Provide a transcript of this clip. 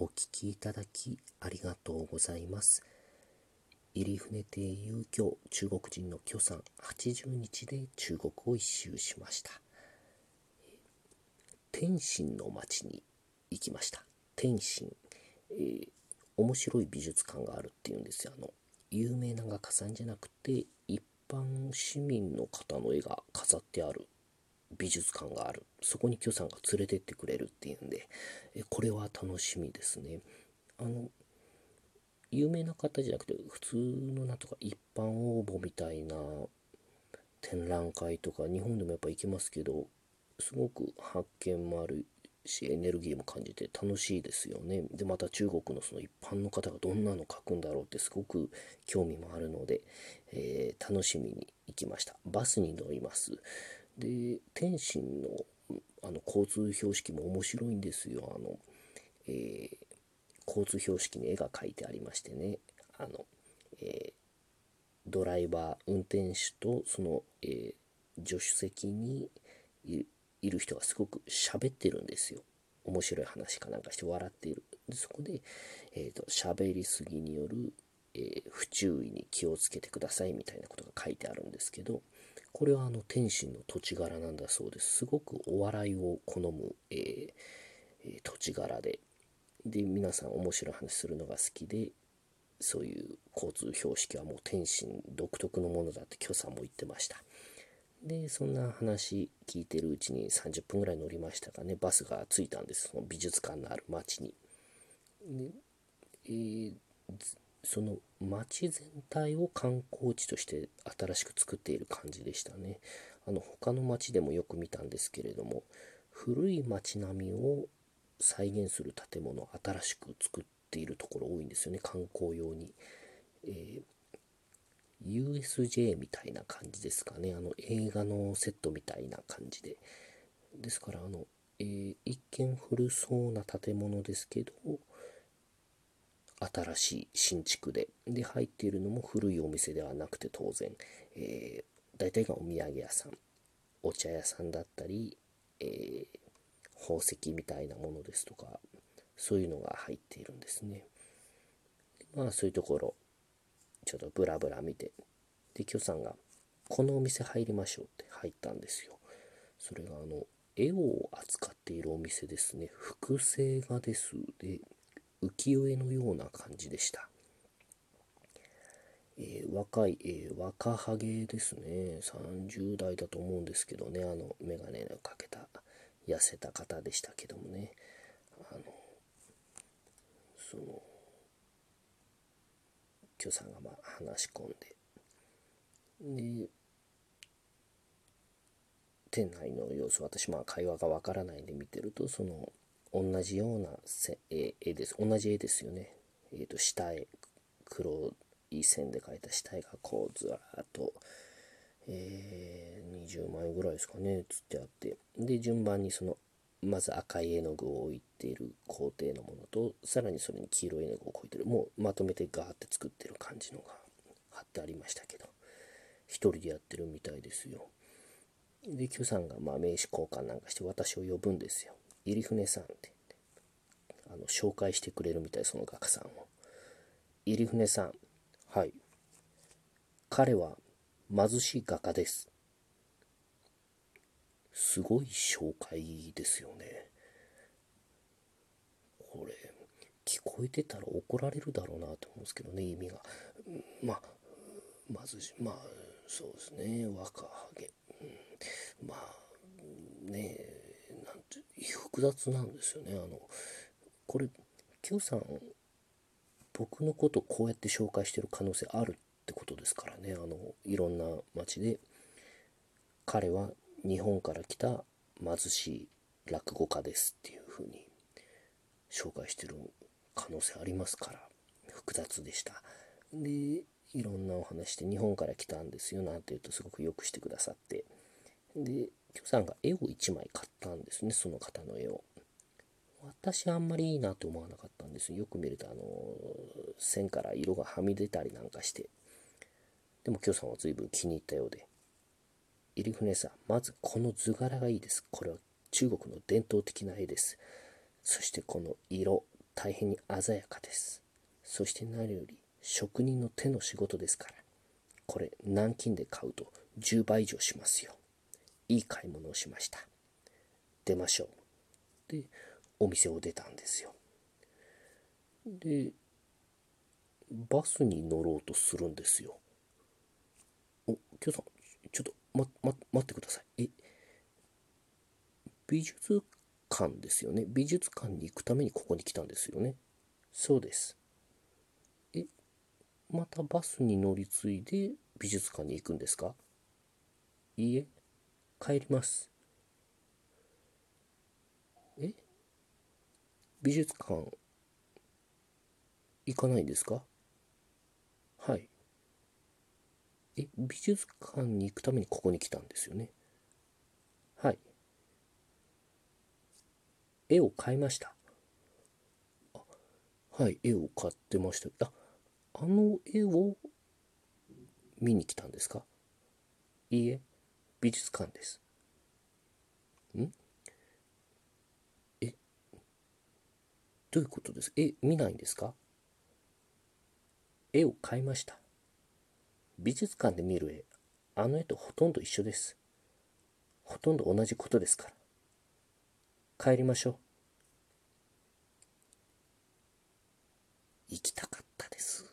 お聞きいただきありがとうございます。入船亭遊興中国人の許さん80日で中国を一周しました。天津の町に行きました。天津、えー、面白い美術館があるっていうんですよ。あの有名な画家さんじゃなくて一般市民の方の絵が飾ってある美術館がある。そこに許さんが連れてってくれるっていうんで。えこれは楽しみですね。あの有名な方じゃなくて普通のなんとか一般応募みたいな展覧会とか日本でもやっぱ行きますけどすごく発見もあるしエネルギーも感じて楽しいですよね。でまた中国のその一般の方がどんなの書くんだろうってすごく興味もあるので、えー、楽しみに行きました。バスに乗ります。で天津のあの交通標識も面白いんですよ。あの、えー、交通標識に絵が描いてありましてね。あの、えー、ドライバー運転手とその、え助手席にいる人がすごく喋ってるんですよ。面白い話かなんかして笑っている。でそこで、えーと、喋りすぎによる、え不注意に気をつけてくださいみたいなことが書いてあるんですけどこれはあの天心の土地柄なんだそうです。すごくお笑いを好む、えー、土地柄で、で、皆さん面白い話するのが好きで、そういう交通標識はもう天心独特のものだって許さんも言ってました。で、そんな話聞いてるうちに30分ぐらい乗りましたかね、バスが着いたんです。その美術館のある町に。で、えーその町全体を観光地として新しく作っている感じでしたね。あの他の町でもよく見たんですけれども古い町並みを再現する建物を新しく作っているところ多いんですよね観光用に。えー、USJ みたいな感じですかねあの映画のセットみたいな感じで。ですからあの、えー、一見古そうな建物ですけど新しい新築で、で、入っているのも古いお店ではなくて当然、えー、大体がお土産屋さん、お茶屋さんだったり、えー、宝石みたいなものですとか、そういうのが入っているんですね。まあそういうところ、ちょっとブラブラ見て、で、今日さんが、このお店入りましょうって入ったんですよ。それがあの、絵を扱っているお店ですね。複製画です。で、浮世絵のような感じでした。えー、若い、えー、若ハゲですね。30代だと思うんですけどね、あの、メガネをかけた、痩せた方でしたけどもね。あの、その、許さんがまあ話し込んで、で、店内の様子、私まあ会話がわからないんで見てると、その、同じような絵です。同じ絵ですよね。えっ、ー、と、下絵、黒い線で描いた下絵がこうずらっと、えー、20枚ぐらいですかね、つってあって。で、順番にその、まず赤い絵の具を置いている工程のものと、さらにそれに黄色い絵の具を置いてる、もうまとめてガーって作ってる感じのが貼ってありましたけど、一人でやってるみたいですよ。で、Q さんがまあ名刺交換なんかして私を呼ぶんですよ。入船さんってあの紹介してくれるみたいその画家さんを。入船さん。はい。彼は貧しい画家です。すごい紹介ですよね。これ聞こえてたら怒られるだろうなと思うんですけどね意味が。まあ貧しいまあそうですね。若ハゲ、まあねえ。複雑なんですよね。あの、これ、Q さん、僕のことこうやって紹介してる可能性あるってことですからね。あの、いろんな街で、彼は日本から来た貧しい落語家ですっていうふうに紹介してる可能性ありますから、複雑でした。で、いろんなお話で日本から来たんですよなんて言うとすごくよくしてくださって。で、さんが絵を1枚買ったんですね、その方の絵を。私あんまりいいなと思わなかったんですよ。よく見ると、あの、線から色がはみ出たりなんかして。でも、許さんは随分気に入ったようで。入船さん、まずこの図柄がいいです。これは中国の伝統的な絵です。そしてこの色、大変に鮮やかですそして何より職人の手の仕事ですからこれ南京で買うと10倍以上しますよいい買い物をしました。出ましょう。でお店を出たんですよ。でバスに乗ろうとするんですよ。お今日さんちょっと、ま、ま、待ってください。え美術館ですよね。美術館に行くためにここに来たんですよね。そうです。えまたバスに乗り継いで美術館に行くんですか？いいえ。帰ります。え？美術館行かないんですか？はい。え？美術館に行くためにここに来たんですよね？はい。絵を買いました。はい絵を買ってました。ああの絵を見に来たんですか？いいえ。美術館です。ん？え？どういうことです？え見ないんですか？絵を買いました。美術館で見る絵あの絵とほとんど一緒です。ほとんど同じことですから。帰りましょう。行きたかったです。